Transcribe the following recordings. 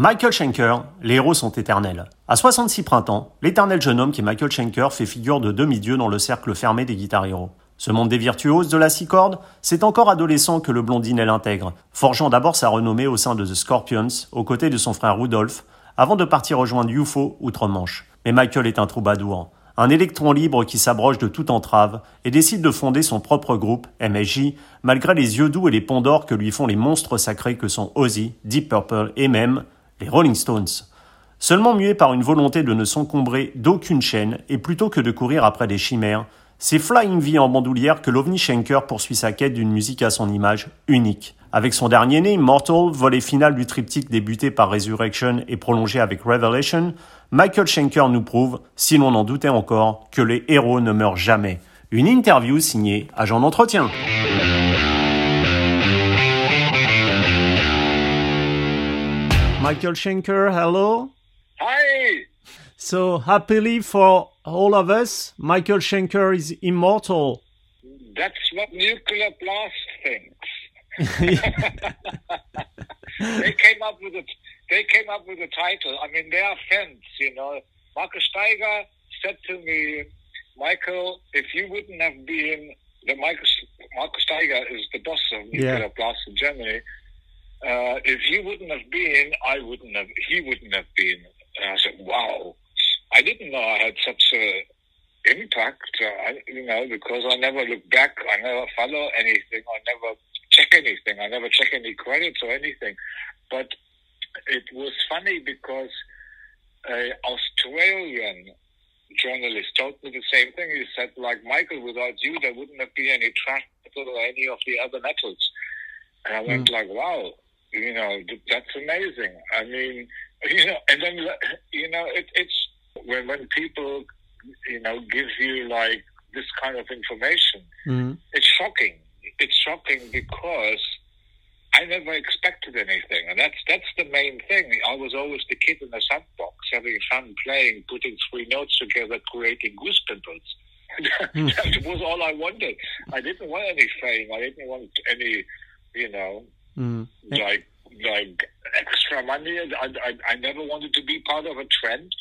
Michael Schenker, les héros sont éternels. À 66 printemps, l'éternel jeune homme qui est Michael Schenker fait figure de demi-dieu dans le cercle fermé des guitares héros. Ce monde des virtuoses de la six cordes, c'est encore adolescent que le blondine l'intègre, forgeant d'abord sa renommée au sein de The Scorpions, aux côtés de son frère Rudolph, avant de partir rejoindre UFO outre-Manche. Mais Michael est un troubadour, un électron libre qui s'abroge de toute entrave et décide de fonder son propre groupe, MSJ, malgré les yeux doux et les ponts que lui font les monstres sacrés que sont Ozzy, Deep Purple et même les Rolling Stones. Seulement muet par une volonté de ne s'encombrer d'aucune chaîne et plutôt que de courir après des chimères, c'est Flying V en bandoulière que l'OVNI Schenker poursuit sa quête d'une musique à son image unique. Avec son dernier né, Immortal, volet final du triptyque débuté par Resurrection et prolongé avec Revelation, Michael Schenker nous prouve, si l'on en doutait encore, que les héros ne meurent jamais. Une interview signée Agent d'entretien. Michael Schenker, hello. Hi. So happily for all of us, Michael Schenker is immortal. That's what nuclear blast thinks. they came up with it. They came up with the title. I mean, they are fans, you know. Markus Staiger said to me, Michael, if you wouldn't have been the Marcus, Markus Staiger is the boss of nuclear Yeah. blast in Germany. Uh, if he wouldn't have been, I wouldn't have. He wouldn't have been. And I said, "Wow, I didn't know I had such a impact. Uh, I, you know, because I never look back. I never follow anything. I never check anything. I never check any credits or anything. But it was funny because a Australian journalist told me the same thing. He said, like Michael, without you, there wouldn't have been any track or any of the other metals. And I went like, wow, you know, that's amazing. I mean, you know, and then you know, it, it's when when people, you know, give you like this kind of information, Mhm. it's shocking. It's shocking because I never expected anything, and that's that's the main thing. I was always the kid in the sandbox, having fun playing, putting three notes together, creating goose pimples. that was all I wanted. I didn't want any fame. I didn't want any, you know, Mhm. Like like extra money. I, I, I never wanted to be part of a trend.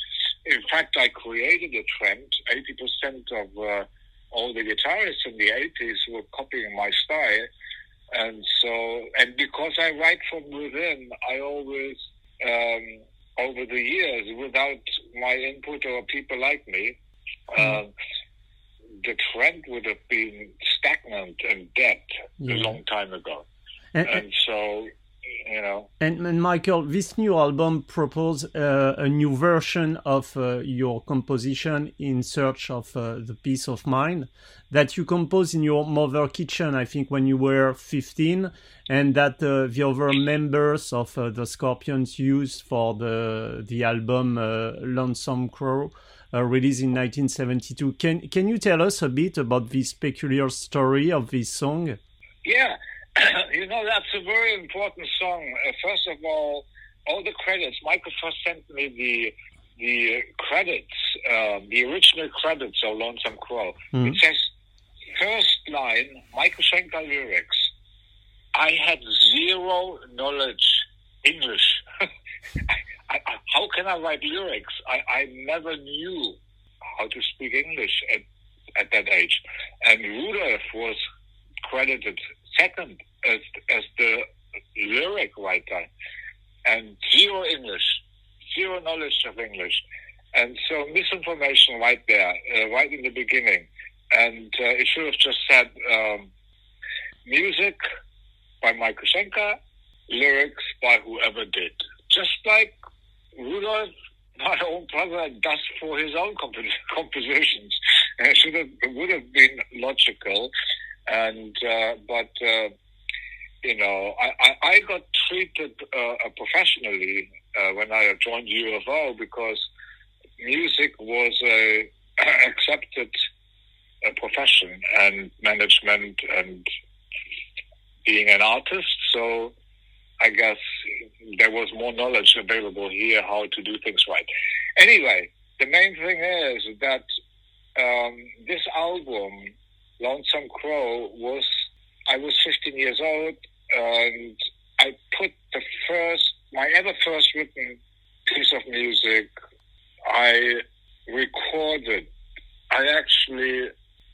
In fact, I created a trend. Eighty percent of uh, all the guitarists in the eighties were copying my style, and so and because I write from within, I always um, over the years, without my input or people like me. Um, the trend would have been stagnant and dead Yeah. a long time ago. And, And so, you know, and, and Michael, this new album proposes uh, a new version of uh, your composition in search of uh, the peace of mind that you composed in your mother kitchen, I think, when you were 15, and that uh, the other members of uh, the Scorpions used for the the album uh, Lonesome Crow. Uh, released in 1972. Can can you tell us a bit about this peculiar story of this song? yeah, you know, that's a very important song. Uh, first of all, all the credits. Michael first sent me the the credits, uh, the original credits of Lonesome Crow. Mhm. It says first line, Michael Schenker lyrics. I had zero knowledge English. I, I, how can I write lyrics? I, I never knew how to speak English at, at that age. And Rudolf was credited second as, as the lyric writer. And zero English, zero knowledge of English. And so misinformation right there, uh, right in the beginning. And uh, it should have just said um, music by Michael Schenker, lyrics by whoever did. Just like Rudolf, my own brother, does for his own comp- compositions. And it should have, it would have been logical. And, uh, but, uh, you know, I, I, I got treated uh, professionally uh, when I joined UFO because music was a accepted uh, profession and management and being an artist. So I guess there was more knowledge available here how to do things right. Anyway, the main thing is that um, this album, Lonesome Crow, was I was 15 years old and I put the first my ever first written piece of music, I recorded. I actually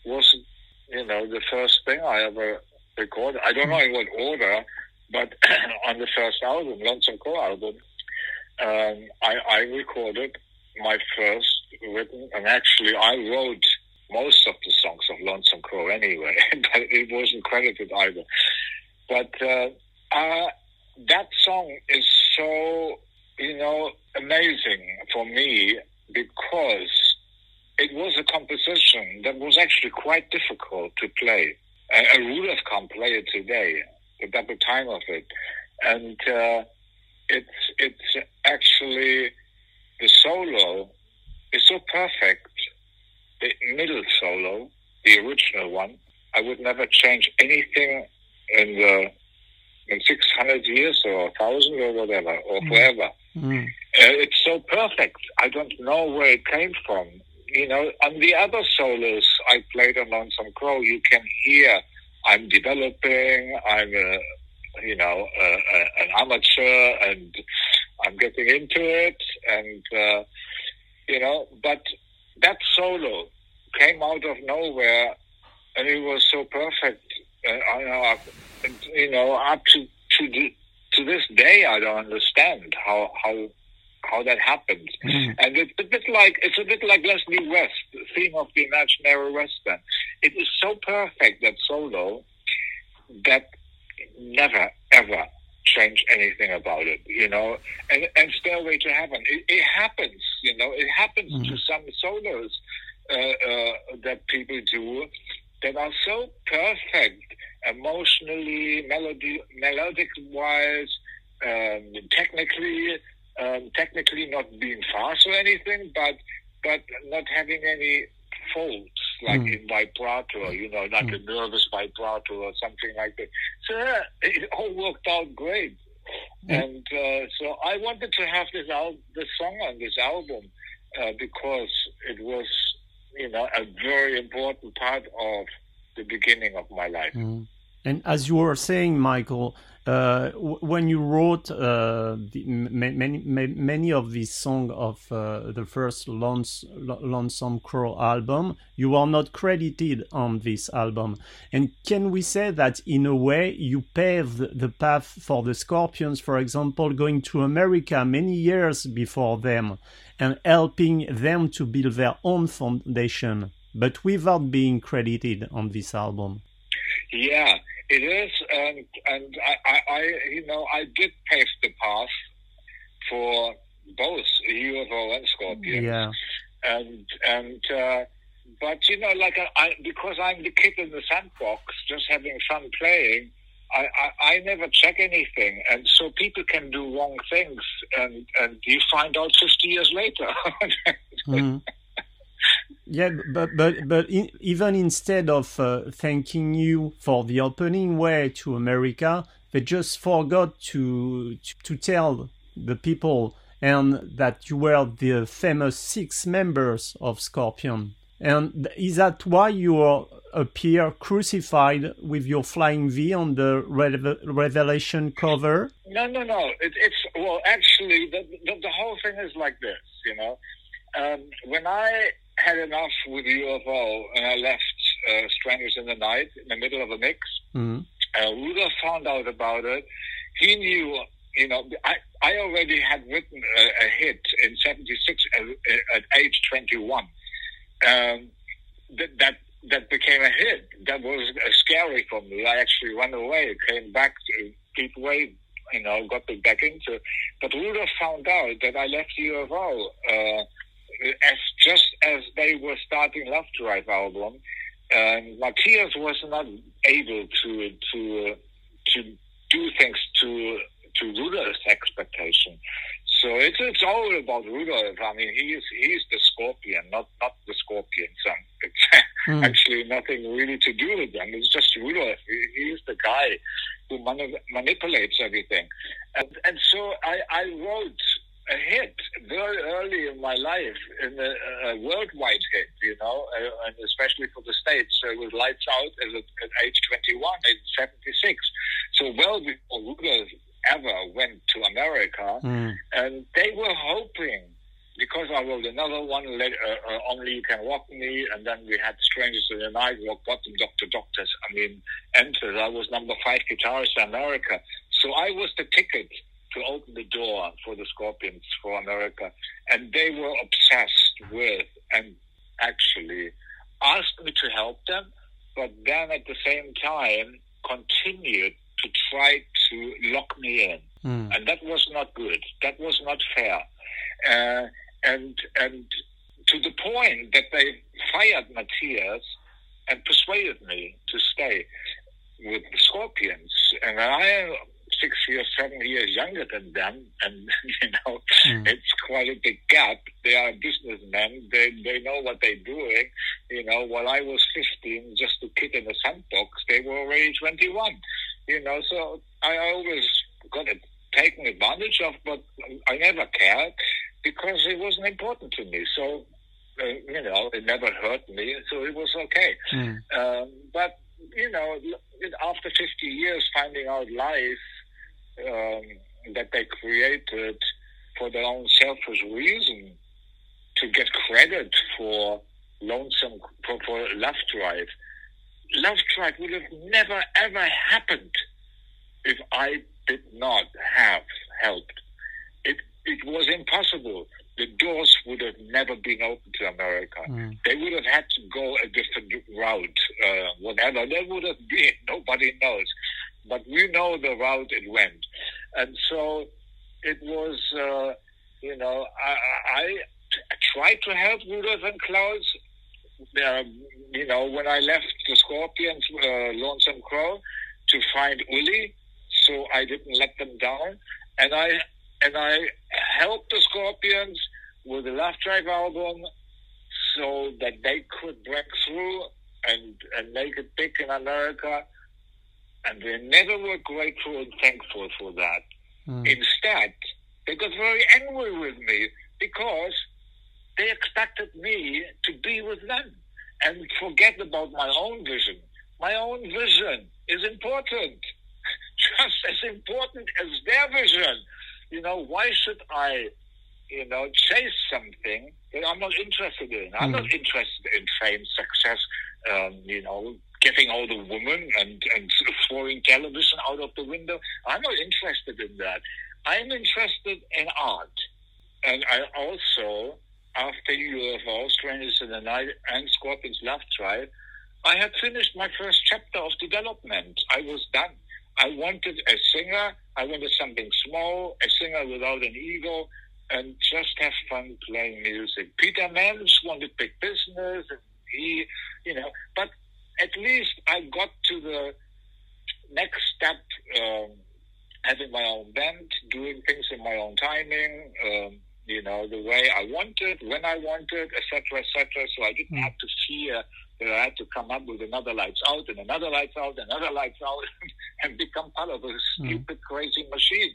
wasn't, you know, the first thing I ever recorded. I don't know in what order, but on the first album, Lonesome Crow album, um, I, I recorded my first written, and actually I wrote most of Lonesome Crow anyway, but it wasn't credited either. But uh, uh, that song is so, you know, amazing for me because it was a composition that was actually quite difficult to play. A, Rudolf can't play it today, the double time of it. And uh, it's, it's actually the solo is so perfect. The middle solo, the original one, I would never change anything in the in 600 years or 1,000 or whatever, or mm. forever. Mm. Uh, it's so perfect. I don't know where it came from. You know, on the other solos I played on Lonesome Crow, you can hear I'm developing, I'm a, you know, a, a, an amateur, and I'm getting into it, and uh, you know, but that solo came out of nowhere, and it was so perfect. Uh, you know, you know, up to to the, to this day, I don't understand how how how that happened. Mm. And it's a bit like it's a bit like Leslie West, the theme of the imaginary western. It is so perfect that solo that never ever change anything about it, you know. And and Stairway to Heaven, it, it happens, you know. It happens mm. to some solos uh, uh, that people do that are so perfect emotionally, melody, melodic wise, um, technically, um, technically not being fast or anything, but but not having any faults like mm. in vibrato, you know, not mm. a nervous vibrato or something like that. So uh, it all worked out great. Mm. And uh, so I wanted to have this al- this song on this album uh, because it was, you know, a very important part of the beginning of my life. Mm. And as you were saying, Michael, uh, when you wrote uh, the, many many of these songs of uh, the first Lonesome Crow album, you are not credited on this album. And can we say that in a way you paved the path for the Scorpions, for example, going to America many years before them and helping them to build their own foundation, but without being credited on this album? Yeah, it is, and and I, I, I, you know I did pave the path for both UFO and Scorpion. Yeah. And and uh, but you know, like I, I, because I'm the kid in the sandbox, just having fun playing. I, I, I never check anything, and so people can do wrong things, and and you find out fifty years later. mm. Yeah, but but but in, even instead of uh, thanking you for the opening way to America, they just forgot to to, to tell the people and that you were the famous six members of Scorpion. And is that why you appear crucified with your flying V on the Revelation cover? No, no, no. It, it's well, actually, the, the, the whole thing is like this. You know, um, when I had enough with UFO and I left uh, Strangers in the Night in the middle of a mix. Mm-hmm. Uh, Rudolf found out about it. He knew, you know, I, I already had written a, a hit in 76 at, at age 21. Um, that, that that became a hit. That was uh, scary for me. I actually went away, came back to keep away, you know, got back into. But Rudolf found out that I left UFO. Uh, as just as they were starting Love Drive album, um, Matthias was not able to to uh, to do things to to Rudolf's expectation. So it's it's all about Rudolf. I mean, he's he's the scorpion, not not the scorpion son. It's mm. actually nothing really to do with them. It's just Rudolf. He, he's the guy who mani- manipulates everything. And, and so I, I wrote a hit very early in my life, in a, a worldwide hit, you know, uh, and especially for the States. So it was Lights Out at, at age 21 in 76. So well before Rudolf ever went to America, Mm. and they were hoping because I wrote another one, let, uh, uh, Only You Can Rock Me, and then we had Strangers in the Night, Rock Bottom, Doctor Doctors. I mean, entered. I was number five guitarist in America, so I was the ticket to open the door for the Scorpions for America, and they were obsessed with and actually asked me to help them, but then at the same time continued to try to lock me in Mm. and that was not good. That was not fair, uh, and and to the point that they fired Matthias and persuaded me to stay with the Scorpions, and I am six years, seven years younger than them, and you know Mm. it's quite a big gap. They are businessmen. They they know what they're doing. You know, while I was 15, just a kid in a sandbox, they were already 21. You know, so I always got it taken advantage of, but I never cared because it wasn't important to me. So, uh, you know, it never hurt me, so it was okay. Mm. Um, but you know, after 50 years, finding out lies um, that they created for their own selfish reason to get credit for lonesome for, for love drive. Love drive would have never ever happened if I did not have helped. It it was impossible. The doors would have never been open to America. Mm. They would have had to go a different route, uh, whatever. There would have been, nobody knows. But we know the route it went. And so it was, uh, you know, I, I, I tried to help Rudolf and Klaus. Uh, you know, when I left the Scorpions, uh, Lonesome Crow, to find Uli, so I didn't let them down. And I and I helped the Scorpions with the Love Drive album so that they could break through and, and make it big in America. And they never were grateful and thankful for that. Mm. Instead, they got very angry with me because they expected me to be with them and forget about my own vision. My own vision is important, just as important as their vision. You know, why should I, you know, chase something that I'm not interested in? I'm Mm. not interested in fame, success, um, you know, getting all the women and, and throwing television out of the window. I'm not interested in that. I'm interested in art. And I also, after UFO, Strangers in the Night, and Scorpion's Love Drive, I had finished my first chapter of development. I was done. I wanted a singer. I wanted something small, a singer without an ego, and just have fun playing music. Peter Mensch wanted big business, and he, you know, but at least I got to the next step, um, having my own band, doing things in my own timing, um, you know, the way I wanted, when I wanted, etc., etc. So I didn't Mm. have to fear that I had to come up with another lights out and another lights out, and another lights out, and become part of a stupid, crazy machine.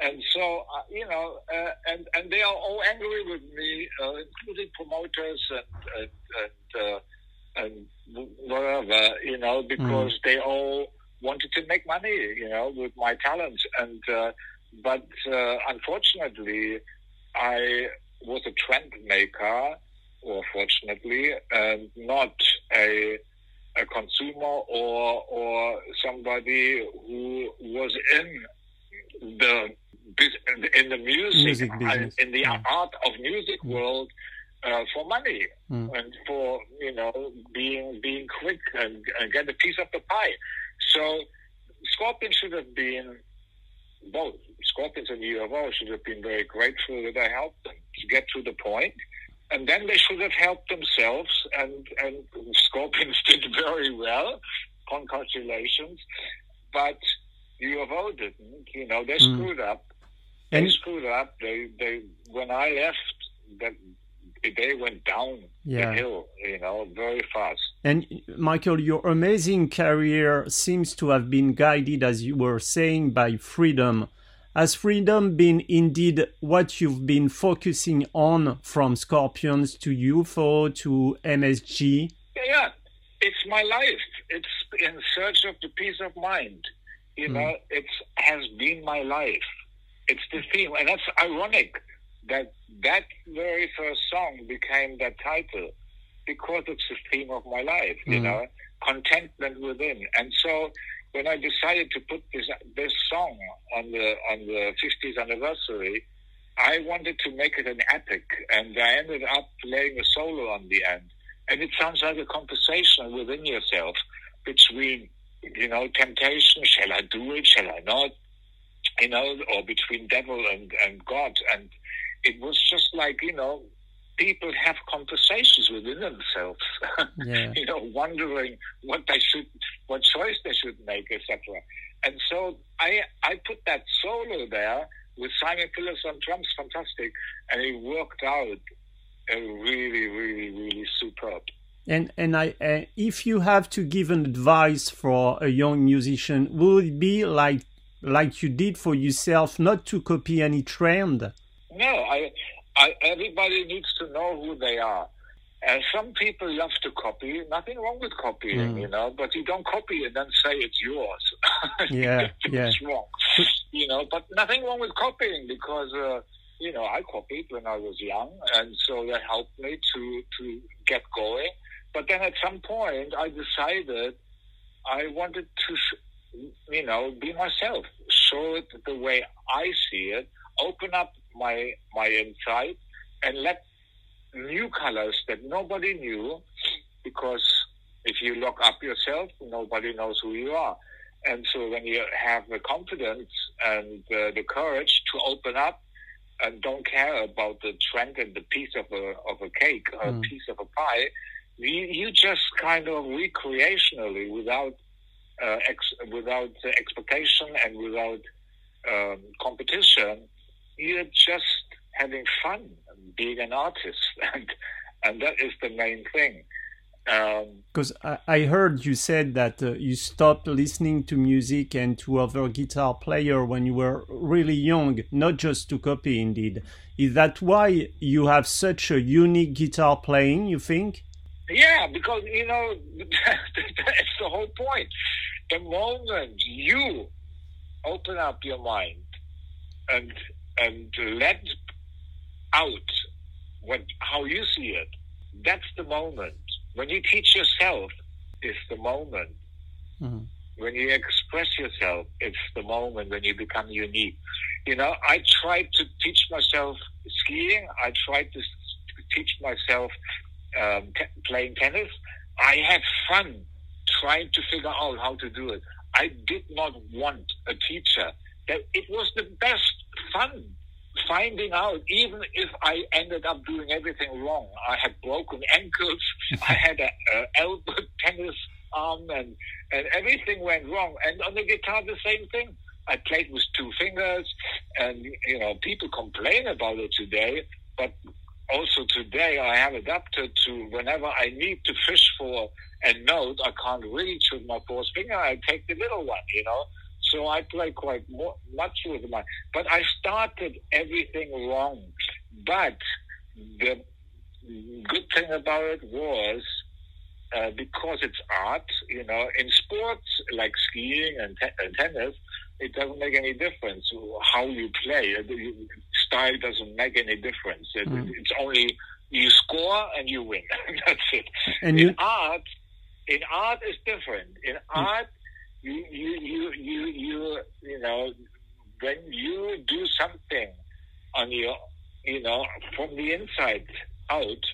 And so, uh, you know, uh, and and they are all angry with me, uh, including promoters and and and, uh, and whatever, you know, because they all wanted to make money, you know, with my talents. And uh, but uh, unfortunately, I was a trend maker, or fortunately, and not a a consumer or or somebody who was in the in the music, Music business, in the yeah. art of music world uh, for money Mm. and for you know being being quick and, and get a piece of the pie. So Scorpion should have been both Scorpions and UFO should have been very grateful that I helped them to get to the point. And then they should have helped themselves, and, and Scorpions did very well. Congratulations. But UFO didn't. You know, they Mm. screwed up. And They screwed up. They, they, when I left, that they went down Yeah. the hill, you know, very fast. And Michael, your amazing career seems to have been guided, as you were saying, by freedom. Has freedom been indeed what you've been focusing on from Scorpions to UFO to MSG? Yeah, yeah. It's my life. It's in search of the peace of mind. You mm. know, it has been my life. It's the theme, and that's ironic that that very first song became that title because it's the theme of my life. You mm. know, contentment within, and so when I decided to put this this song on the on the 50th anniversary, I wanted to make it an epic, and I ended up playing a solo on the end. And it sounds like a conversation within yourself between, you know, temptation. Shall I do it? Shall I not? You know, or between devil and and God. And it was just like you know people have conversations within themselves, yeah. you know, wondering what they should, what choice they should make, etc. And so I I put that solo there with Simon Phillips on drums, fantastic, and it worked out really, really, really superb. And and I, uh, if you have to give an advice for a young musician, would it be like like you did for yourself, not to copy any trend? No, I I, everybody needs to know who they are. And some people love to copy. Nothing wrong with copying, mm. you know, but you don't copy and then say it's yours. Yeah, yeah. It's wrong, you know. But nothing wrong with copying because, uh, you know, I copied when I was young, and so that helped me to to get going. But then at some point, I decided I wanted to, you know, be myself, show it the way I see it, open up my my insight and let new colors that nobody knew because if you lock up yourself nobody knows who you are and so when you have the confidence and uh, the courage to open up and don't care about the trend and the piece of a of a cake or mm. a piece of a pie you, you just kind of recreationally without uh, ex- without expectation and without um, competition you're just having fun and being an artist, and and that is the main thing. Because um, I, I heard you said that uh, you stopped listening to music and to other guitar player when you were really young, not just to copy. Indeed, is that why you have such a unique guitar playing? You think? Yeah, because you know that's the whole point. The moment you open up your mind and and let out what how you see it. That's the moment. When you teach yourself, it's the moment. Mm-hmm. When you express yourself, it's the moment when you become unique. You know, I tried to teach myself skiing. I tried to teach myself um, t- playing tennis. I had fun trying to figure out how to do it. I did not want a teacher. That it was the best fun finding out, even if I ended up doing everything wrong. I had broken ankles, I had a, a elbow tennis arm, and and everything went wrong. And on the guitar, the same thing. I played with two fingers, and you know people complain about it today, but also today I have adapted to whenever I need to fish for a note I can't reach with my fourth finger, I take the little one, you know. So I play quite more, much with my, but I started everything wrong. But the good thing about it was uh, because it's art, you know, in sports like skiing and, te- and, tennis, it doesn't make any difference how you play. Style doesn't make any difference. It, mm. It's only you score and you win. That's it. And in you... art, in art is different. In mm. art, you you you you you you know when you do something on your you know from the inside out,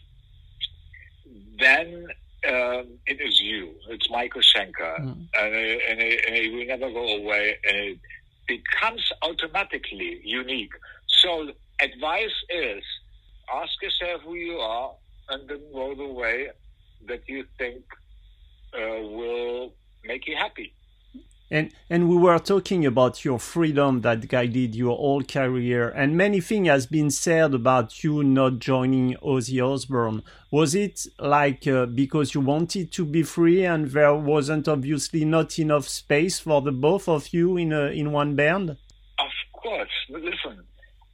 then um, it is you. It's Michael Schenker, mm. and, it, and, it, and it will never go away. And it becomes automatically unique. So advice is ask yourself who you are, and then go the way that you think uh, will make you happy. And and we were talking about your freedom that guided your whole career, and many things has been said about you not joining Ozzy Osbourne. Was it like uh, because you wanted to be free, and there wasn't obviously not enough space for the both of you in a, in one band? Of course. But listen,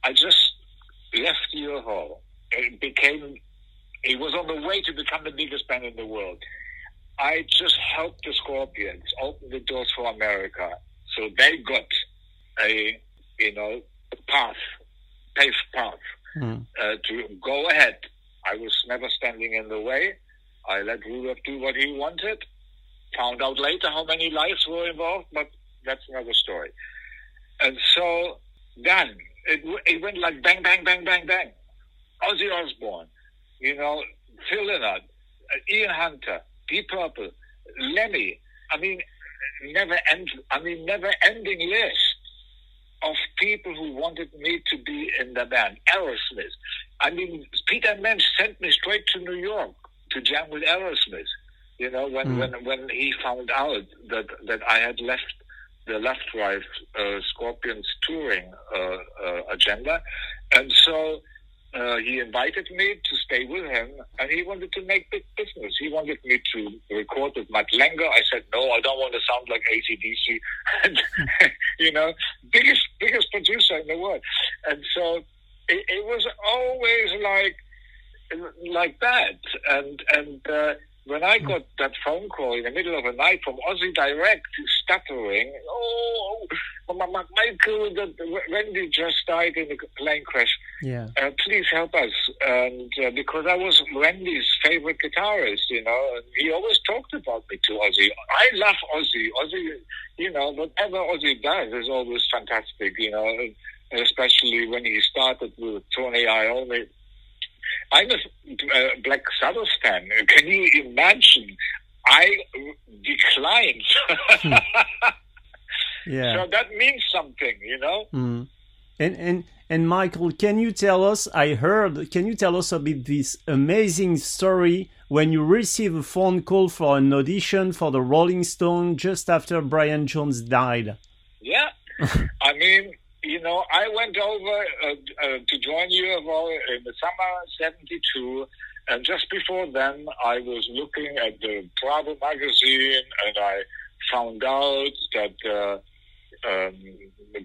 I just left Hall. It became. It was on the way to become the biggest band in the world. I just helped the Scorpions open the doors for America. So they got a, you know, path, paved path Mm. uh, to go ahead. I was never standing in the way. I let Rudolf do what he wanted. Found out later how many lives were involved, but that's another story. And so then it, it went like bang, bang, bang, bang, bang. Ozzy Osbourne, you know, Phil Lynott, uh, Ian Hunter, Deep Purple, Lemmy. I mean, never end. I mean, never ending list of people who wanted me to be in the band. Aerosmith. I mean, Peter Mensch sent me straight to New York to jam with Aerosmith. You know, when Mm. when when he found out that that I had left the left right uh, Scorpions touring uh, uh, agenda, and so. Uh, he invited me to stay with him, and he wanted to make big business. He wanted me to record with Mutt Lange. I said, no, I don't want to sound like ACDC. You know, biggest biggest producer in the world. And so it, it was always like like that. And and uh, when I got that phone call in the middle of the night from Ozzy Direct, stuttering, oh, my, my, Michael, the, Randy just died in a plane crash. Yeah. Uh, please help us. And uh, because I was Randy's favorite guitarist, you know, and he always talked about me to Ozzy. I love Ozzy. Ozzy, you know, whatever Ozzy does is always fantastic, you know, and especially when he started with Tony Iommi. I'm a uh, Black Sabbath fan. Can you imagine? I declined. Yeah. So that means something, you know? Mm. And and and Michael, can you tell us? I heard. Can you tell us a bit this amazing story when you receive a phone call for an audition for the Rolling Stone just after Brian Jones died? Yeah. I mean, you know, I went over uh, uh, to join UFO in the summer 72. And just before then, I was looking at the Bravo magazine and I found out that uh, um,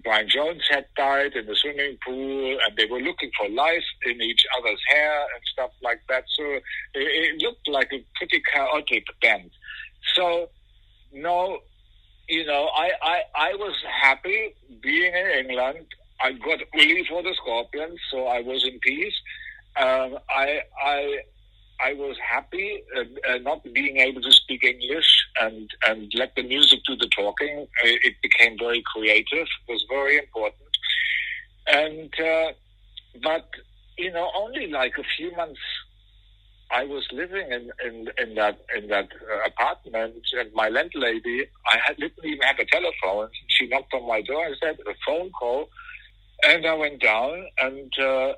Brian Jones had died in the swimming pool and they were looking for life in each other's hair and stuff like that. So it, it looked like a pretty chaotic band. So, no, you know, I, I, I was happy being in England. I got Uli for the Scorpions, so I was in peace. Um, I, I, I was happy uh, uh, not being able to speak English and, and let the music do the talking. Uh, It became very creative. It was very important. And, uh, but, you know, only like a few months I was living in, in, in that in that uh, apartment, and my landlady, I had, didn't even have a telephone. She knocked on my door and said a phone call, and I went down, and uh,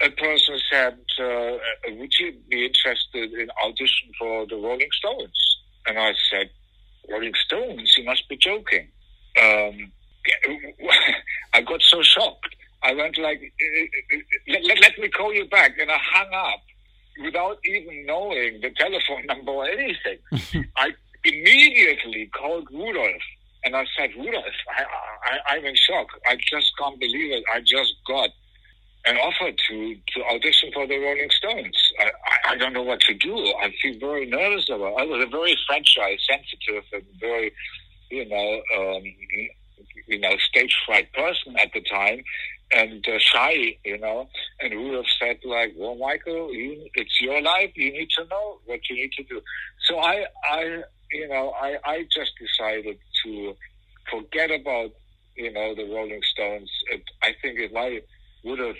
a person said, uh, "Would you be interested in audition for the Rolling Stones?" And I said, "Rolling Stones? You must be joking." Um, I got so shocked. I went like, let, let, let me call you back, and I hung up without even knowing the telephone number or anything. I immediately called Rudolf and I said, Rudolf, I, I, I'm in shock. I just can't believe it. I just got an offer to, to audition for the Rolling Stones. I, I, I don't know what to do. I feel very nervous about. I was a very fragile, sensitive, and very, you know, um, you know, stage fright person at the time and uh, shy, you know. And Rudolf said, like, well, Michael, you, it's your life. You need to know what you need to do. So I, I, you know, I, I just decided to forget about, you know, the Rolling Stones. It, I think if I would have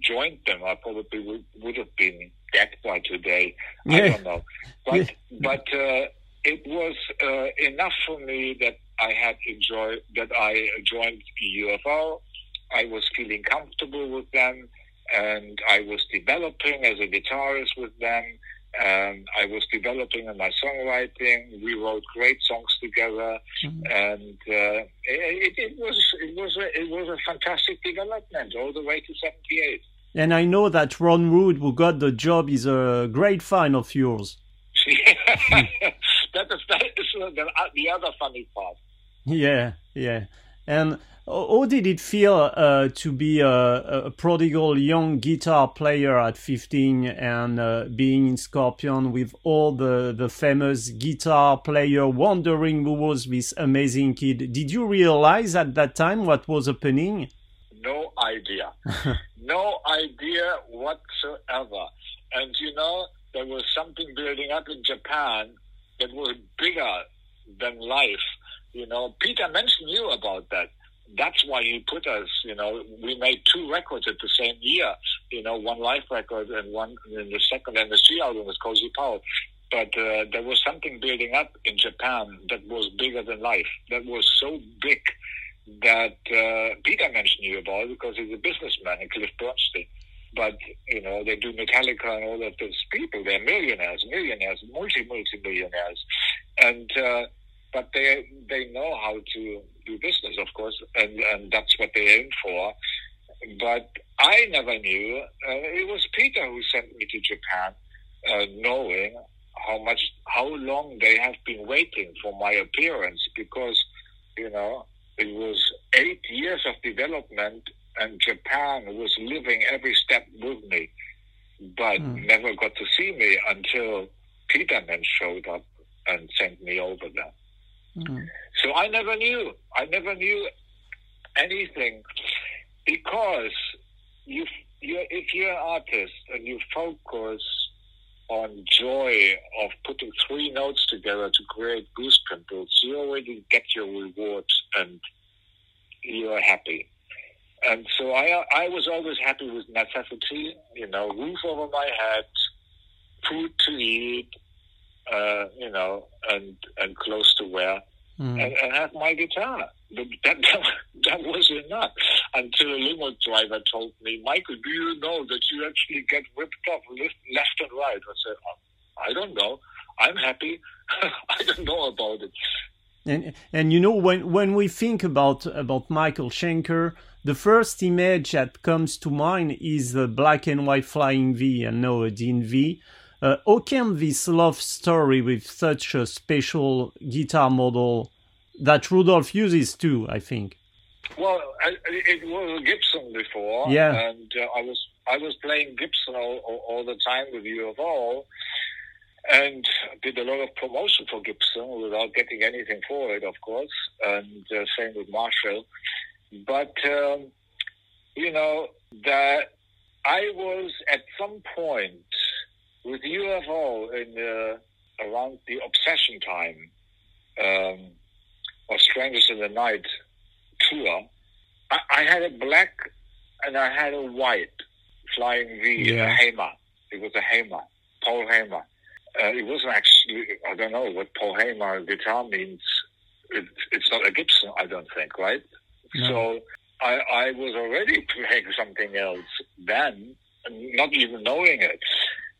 joined them, I probably would, would have been dead by today. I don't know. But, but uh, it was uh, enough for me that I had enjoyed, that I joined UFO. I was feeling comfortable with them, and I was developing as a guitarist with them. And I was developing in my songwriting. We wrote great songs together, and uh, it, it was it was a, it was a fantastic development all the way to '78. And I know that Ron Wood, who got the job, is a great fan of yours. that is that is the, the other funny part. Yeah, yeah. And how did it feel uh, to be a, a, prodigal young guitar player at 15 and uh, being in Scorpion with all the, the famous guitar player wondering who was this amazing kid? Did you realize at that time what was happening? No idea. no idea whatsoever. And you know, there was something building up in Japan that was bigger than life. You know, Peter mentioned you about that that's why he put us, you know, we made two records at the same year, you know, one live record and one in the second MSG album was Cozy Powell. But uh, there was something building up in Japan that was bigger than life. That was so big that uh, Peter mentioned you about because he's a businessman in Cliff Burnstein. But, you know, they do Metallica and all of those people. They're millionaires, millionaires, multi, multi millionaires. And, uh, but they they know how to do business, of course, and and that's what they aim for. But I never knew. Uh, it was Peter who sent me to Japan, uh, knowing how much, how long they have been waiting for my appearance, because you know it was eight years of development, and Japan was living every step with me, but mm. never got to see me until Peter then showed up and sent me over there. Mm. So I never knew. I never knew anything because you, you, if you're an artist and you focus on joy of putting three notes together to create goose pimples, you already get your reward and you're happy. And so I, I was always happy with necessity, you know, roof over my head, food to eat, uh, you know, and and close to wear, mm. and, and have my guitar. But that, that, that was enough until a limo driver told me, Michael, do you know that you actually get ripped off left, left and right? I said, oh, I don't know. I'm happy. I don't know about it. And and you know when when we think about about Michael Schenker, the first image that comes to mind is the black and white flying V and no a Dean V. Uh, how can this love story with such a special guitar model that Rudolf uses too, I think? Well, it was a Gibson before, yeah, and uh, I was I was playing Gibson all, all, the time with UFO, and did a lot of promotion for Gibson without getting anything for it, of course, and uh, same with Marshall. But um, you know that I was at some point with UFO in uh, around the obsession time um, or Strangers in the Night tour, I, I, had a black and I had a white flying V, yeah. a Hamer. It was a Hamer, Paul Hamer. Uh, it wasn't actually, I don't know what Paul Hamer guitar means. It, it's not a Gibson, I don't think, right? No. So I, I was already playing something else then, not even knowing it.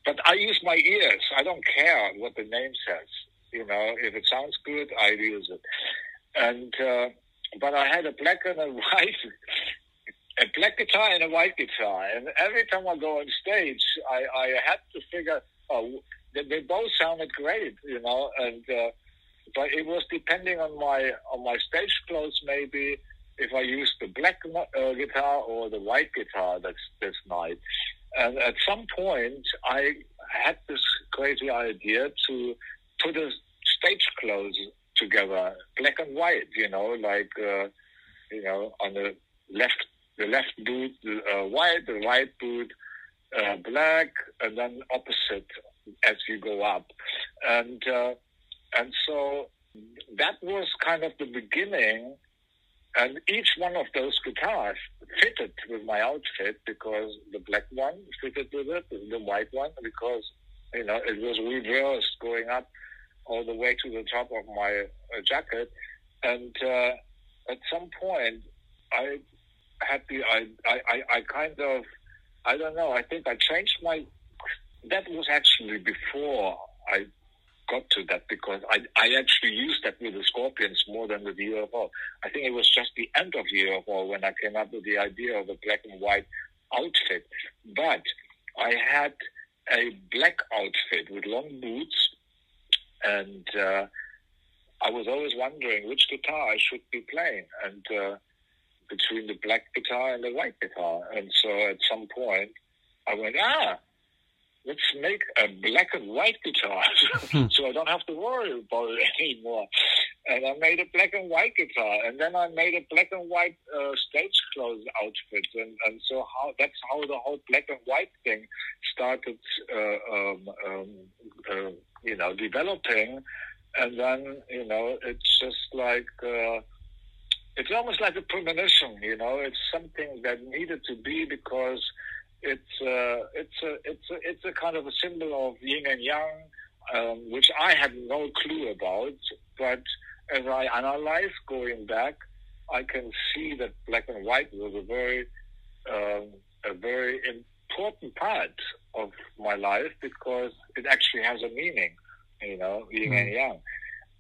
But I use my ears. I don't care what the name says. You know, if it sounds good, I use it. And uh, but I had a black and a white, a black guitar and a white guitar. And every time I go on stage, I, I had to figure, oh, they, they both sounded great, you know. And uh, but it was depending on my on my stage clothes, maybe if I used the black uh, guitar or the white guitar that's this night. And at some point, I had this crazy idea to put a stage clothes together, black and white. You know, like uh, you know, on the left, the left boot uh, white, the right boot uh, black, and then opposite as you go up, and uh, and so that was kind of the beginning and each one of those guitars fitted with my outfit because the black one fitted with it, the white one because you know it was reversed going up all the way to the top of my uh, jacket. And uh, at some point, I had the I, I I kind of I don't know. I think I changed my. That was actually before I got to that because I, I actually used that with the Scorpions more than with the UFO. I think it was just the end of the UFO when I came up with the idea of a black and white outfit. But I had a black outfit with long boots, and uh, I was always wondering which guitar I should be playing. And uh, between the black guitar and the white guitar. And so at some point, I went, ah, let's make a black and white guitar so I don't have to worry about it anymore. And I made a black and white guitar, and then I made a black and white uh, stage clothes outfit, and, and so how that's how the whole black and white thing started, uh, um, um, uh, you know, developing, and then you know it's just like. Uh, it's almost like a premonition, you know. It's something that needed to be because it's uh, it's a it's a it's a kind of a symbol of yin and yang, um, which I had no clue about. But as I analyze going back, I can see that black and white was a very um, a very important part of my life because it actually has a meaning, you know, yin mm. and yang.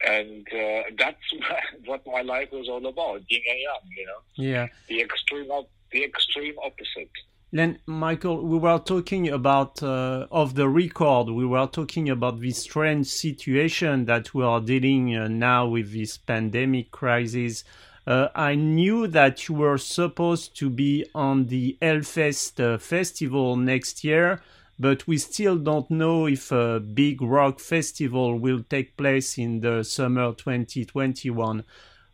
And uh, that's what my life was all about, yin and yang, you know. Yeah. The extreme of the extreme opposite. Then, Michael, we were talking about uh, of the record. We were talking about this strange situation that we are dealing uh, now with this pandemic crisis. Uh, I knew that you were supposed to be on the Hellfest uh, festival next year, but we still don't know if a big rock festival will take place in the summer 2021.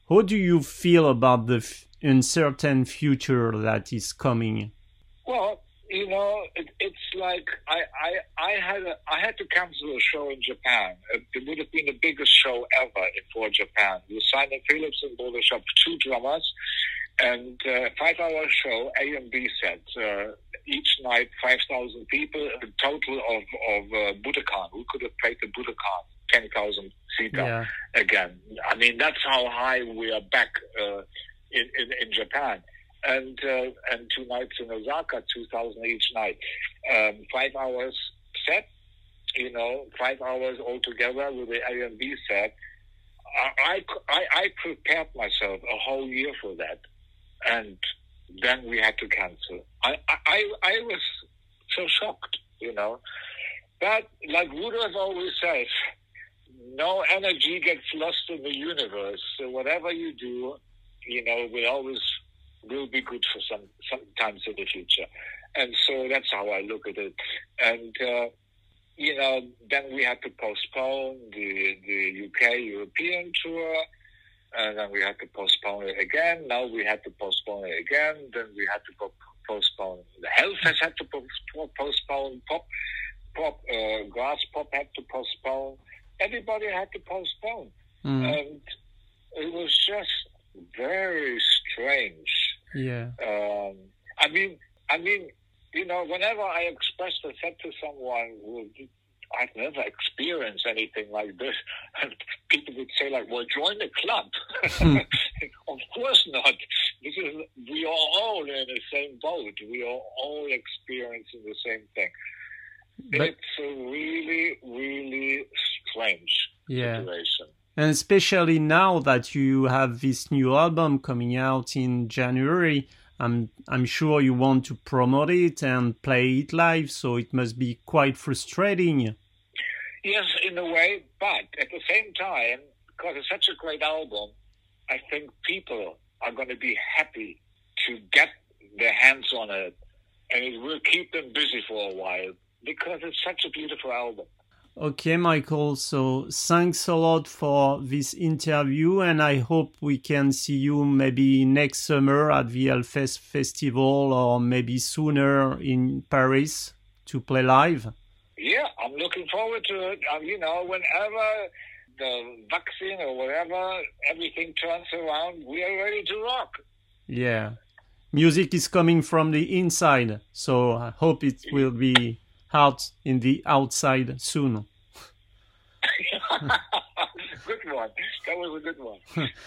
How do you feel about the uncertain future that is coming? Well, you know, it, it's like I, I, I had a, I had to cancel a show in Japan. It, it would have been the biggest show ever for Japan. With Simon Phillips and Bodo Schopf, two drummers, and uh, five-hour show, A and B set. Uh, each night, five thousand people. A total of of uh, Budokan. We could have played the Budokan, ten thousand seater yeah. again. I mean, that's how high we are back uh, in, in in Japan and uh, and two nights in Osaka, two thousand each night, um, five hours set. You know, five hours altogether with the A and B set. I, I, I prepared myself a whole year for that, and then we had to cancel. I, I, I was so shocked, you know. But like Rudolf always says, no energy gets lost in the universe. So whatever you do, you know, will always will be good for some times in the future. And so that's how I look at it. And uh, you know, then we had to postpone the the UK European tour, and then we had to postpone it again. Now we had to postpone it again. Then we had to po- postpone the Hellfest had to po- postpone pop pop uh, Graspop had to postpone. Everybody had to postpone, mm. and it was just very strange yeah. Um, I mean, I mean, you know, whenever I expressed or said to someone who I've never experienced anything like this, and people would say like, "Well, join the club." Hmm. of course not. This is we are all in the same boat. We are all experiencing the same thing. But, it's a really, really strange yeah. situation and especially now that you have this new album coming out in January, I'm I'm sure you want to promote it and play it live, so it must be quite frustrating. Yes, in a way, but at the same time, because it's such a great album, I think people are going to be happy to get their hands on it, and it will keep them busy for a while because it's such a beautiful album. Okay, Michael. So thanks a lot for this interview, and I hope we can see you maybe next summer at the Hellfest Festival or maybe sooner in Paris to play live. Yeah, I'm looking forward to it. Um, you know, whenever the vaccine or whatever, everything turns around, we are ready to rock. Yeah. Music is coming from the inside, so I hope it will be out in the outside soon. good one. That was a good one.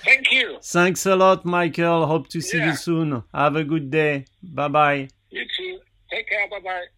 Thank you. Thanks a lot, Michael. Hope to see yeah. you soon. Have a good day. Bye bye. You too. Take care. Bye bye.